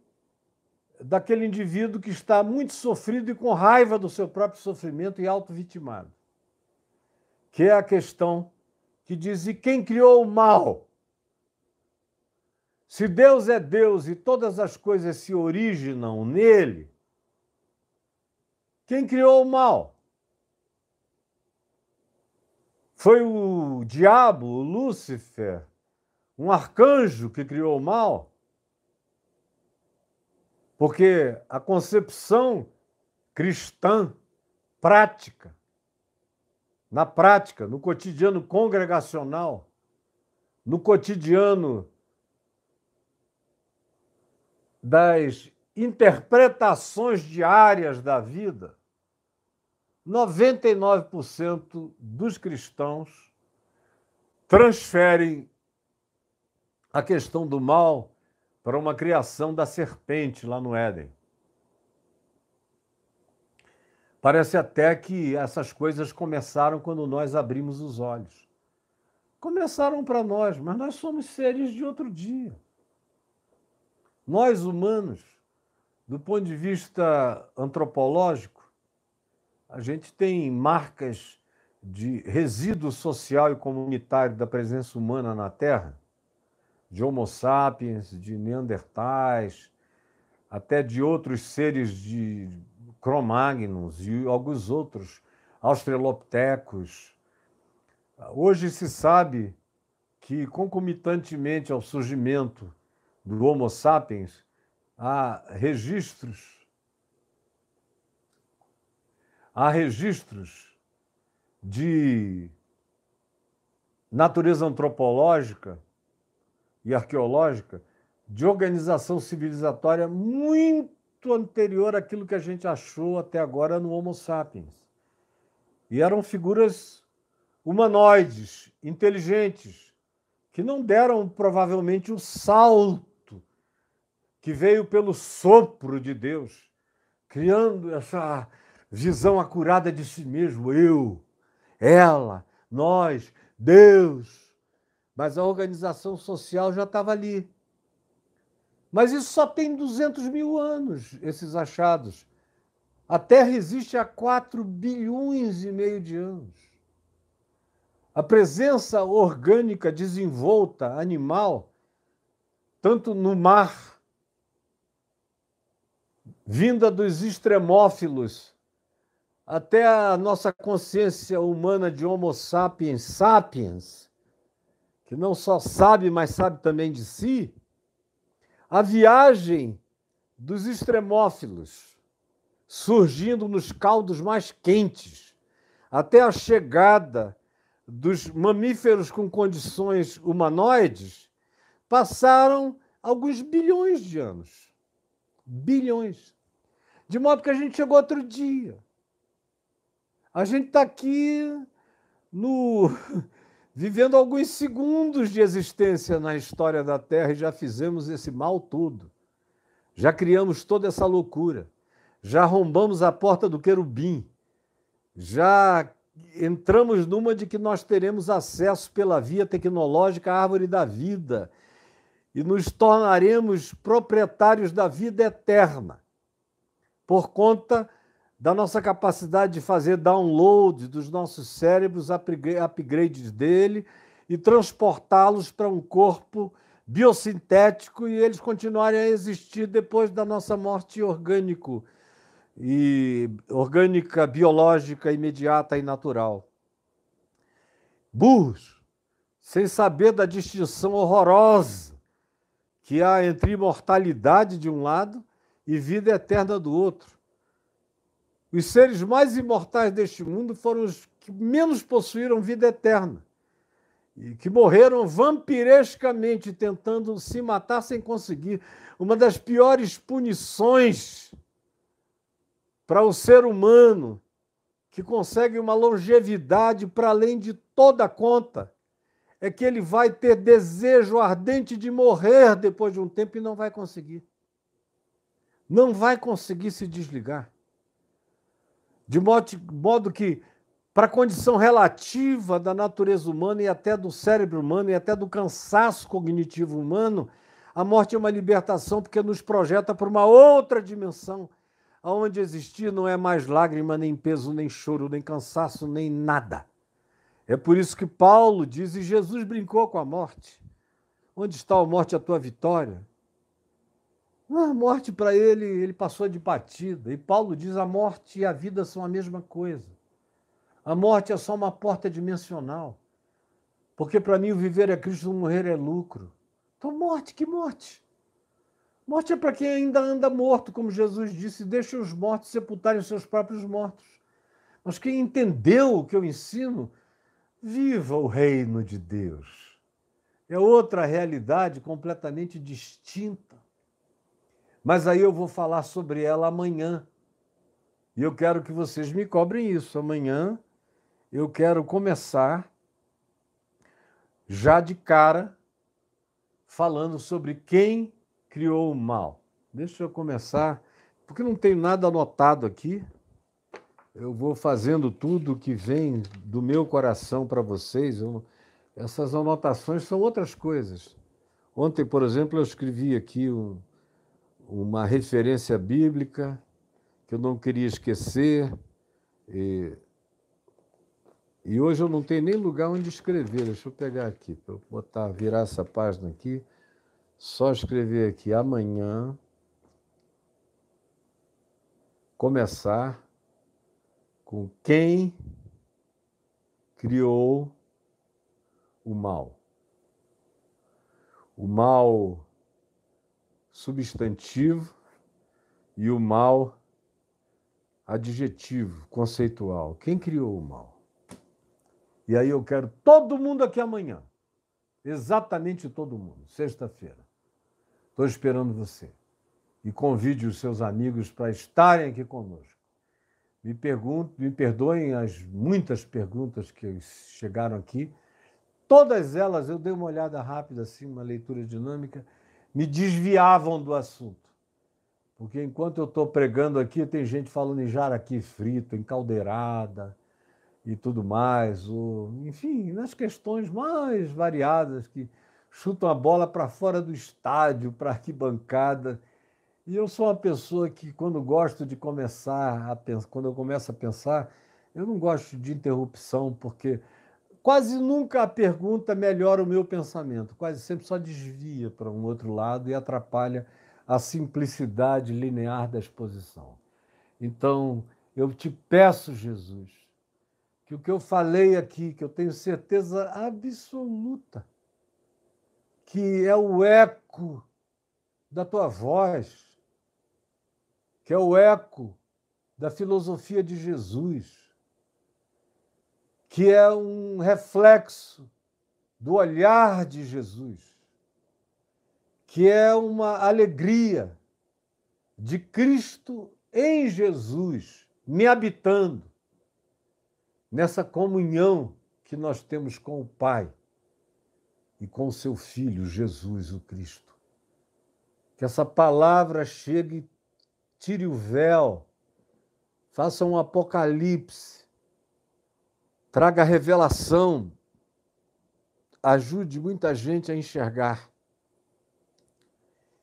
daquele indivíduo que está muito sofrido e com raiva do seu próprio sofrimento e auto-vitimado. Que é a questão que diz: e quem criou o mal? Se Deus é Deus e todas as coisas se originam nele, quem criou o mal? Foi o diabo, o Lúcifer, um arcanjo que criou o mal? Porque a concepção cristã prática, na prática, no cotidiano congregacional, no cotidiano das interpretações diárias da vida, 99% dos cristãos transferem a questão do mal para uma criação da serpente lá no Éden. Parece até que essas coisas começaram quando nós abrimos os olhos. Começaram para nós, mas nós somos seres de outro dia. Nós, humanos, do ponto de vista antropológico, a gente tem marcas de resíduo social e comunitário da presença humana na Terra de Homo sapiens, de Neandertais, até de outros seres de Cro-Magnons e alguns outros, Australopithecus. Hoje se sabe que, concomitantemente ao surgimento do Homo sapiens, há registros há registros de natureza antropológica e arqueológica de organização civilizatória muito anterior àquilo que a gente achou até agora no Homo sapiens. E eram figuras humanoides, inteligentes, que não deram provavelmente o salto que veio pelo sopro de Deus, criando essa visão acurada de si mesmo, eu, ela, nós, Deus mas a organização social já estava ali. Mas isso só tem 200 mil anos, esses achados. A Terra existe há 4 bilhões e meio de anos. A presença orgânica desenvolta, animal, tanto no mar, vinda dos extremófilos, até a nossa consciência humana de Homo sapiens sapiens, que não só sabe, mas sabe também de si, a viagem dos extremófilos, surgindo nos caldos mais quentes, até a chegada dos mamíferos com condições humanoides, passaram alguns bilhões de anos. Bilhões. De modo que a gente chegou outro dia. A gente está aqui no vivendo alguns segundos de existência na história da Terra e já fizemos esse mal todo. Já criamos toda essa loucura. Já arrombamos a porta do querubim. Já entramos numa de que nós teremos acesso pela via tecnológica à árvore da vida e nos tornaremos proprietários da vida eterna por conta da nossa capacidade de fazer download dos nossos cérebros, upgrades dele e transportá-los para um corpo biosintético e eles continuarem a existir depois da nossa morte orgânico e orgânica, biológica, imediata e natural. Burros, sem saber da distinção horrorosa que há entre imortalidade de um lado e vida eterna do outro. Os seres mais imortais deste mundo foram os que menos possuíram vida eterna e que morreram vampirescamente tentando se matar sem conseguir. Uma das piores punições para o ser humano que consegue uma longevidade para além de toda conta é que ele vai ter desejo ardente de morrer depois de um tempo e não vai conseguir. Não vai conseguir se desligar. De modo, modo que, para a condição relativa da natureza humana e até do cérebro humano e até do cansaço cognitivo humano, a morte é uma libertação porque nos projeta para uma outra dimensão, onde existir não é mais lágrima, nem peso, nem choro, nem cansaço, nem nada. É por isso que Paulo diz, e Jesus brincou com a morte. Onde está a morte, a tua vitória? A morte para ele, ele passou de batida. E Paulo diz: a morte e a vida são a mesma coisa. A morte é só uma porta dimensional. Porque para mim o viver é Cristo, o morrer é lucro. Então, morte, que morte? Morte é para quem ainda anda morto, como Jesus disse: deixa os mortos sepultarem os seus próprios mortos. Mas quem entendeu o que eu ensino, viva o reino de Deus. É outra realidade completamente distinta mas aí eu vou falar sobre ela amanhã. E eu quero que vocês me cobrem isso. Amanhã eu quero começar já de cara falando sobre quem criou o mal. Deixa eu começar, porque não tenho nada anotado aqui. Eu vou fazendo tudo que vem do meu coração para vocês. Eu, essas anotações são outras coisas. Ontem, por exemplo, eu escrevi aqui um, uma referência bíblica que eu não queria esquecer. E, e hoje eu não tenho nem lugar onde escrever. Deixa eu pegar aqui, para eu botar, virar essa página aqui. Só escrever aqui amanhã. Começar com quem criou o mal. O mal substantivo e o mal adjetivo, conceitual. Quem criou o mal? E aí eu quero todo mundo aqui amanhã. Exatamente todo mundo, sexta-feira. Estou esperando você. E convide os seus amigos para estarem aqui conosco. Me, pergunto, me perdoem as muitas perguntas que chegaram aqui. Todas elas eu dei uma olhada rápida, assim, uma leitura dinâmica me desviavam do assunto. Porque enquanto eu estou pregando aqui, tem gente falando em jaraqui frito, em caldeirada e tudo mais. Ou, enfim, nas questões mais variadas que chutam a bola para fora do estádio, para arquibancada. E eu sou uma pessoa que, quando gosto de começar a pensar, quando eu começo a pensar, eu não gosto de interrupção, porque quase nunca a pergunta melhora o meu pensamento, quase sempre só desvia para um outro lado e atrapalha a simplicidade linear da exposição. Então, eu te peço, Jesus, que o que eu falei aqui, que eu tenho certeza absoluta, que é o eco da tua voz, que é o eco da filosofia de Jesus, que é um reflexo do olhar de Jesus, que é uma alegria de Cristo em Jesus, me habitando, nessa comunhão que nós temos com o Pai e com o seu Filho, Jesus o Cristo. Que essa palavra chegue tire o véu, faça um apocalipse, traga revelação, ajude muita gente a enxergar.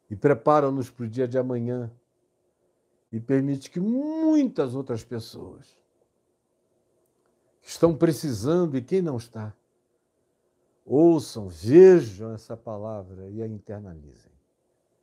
E prepara-nos para o dia de amanhã. E permite que muitas outras pessoas que estão precisando e quem não está ouçam, vejam essa palavra e a internalizem.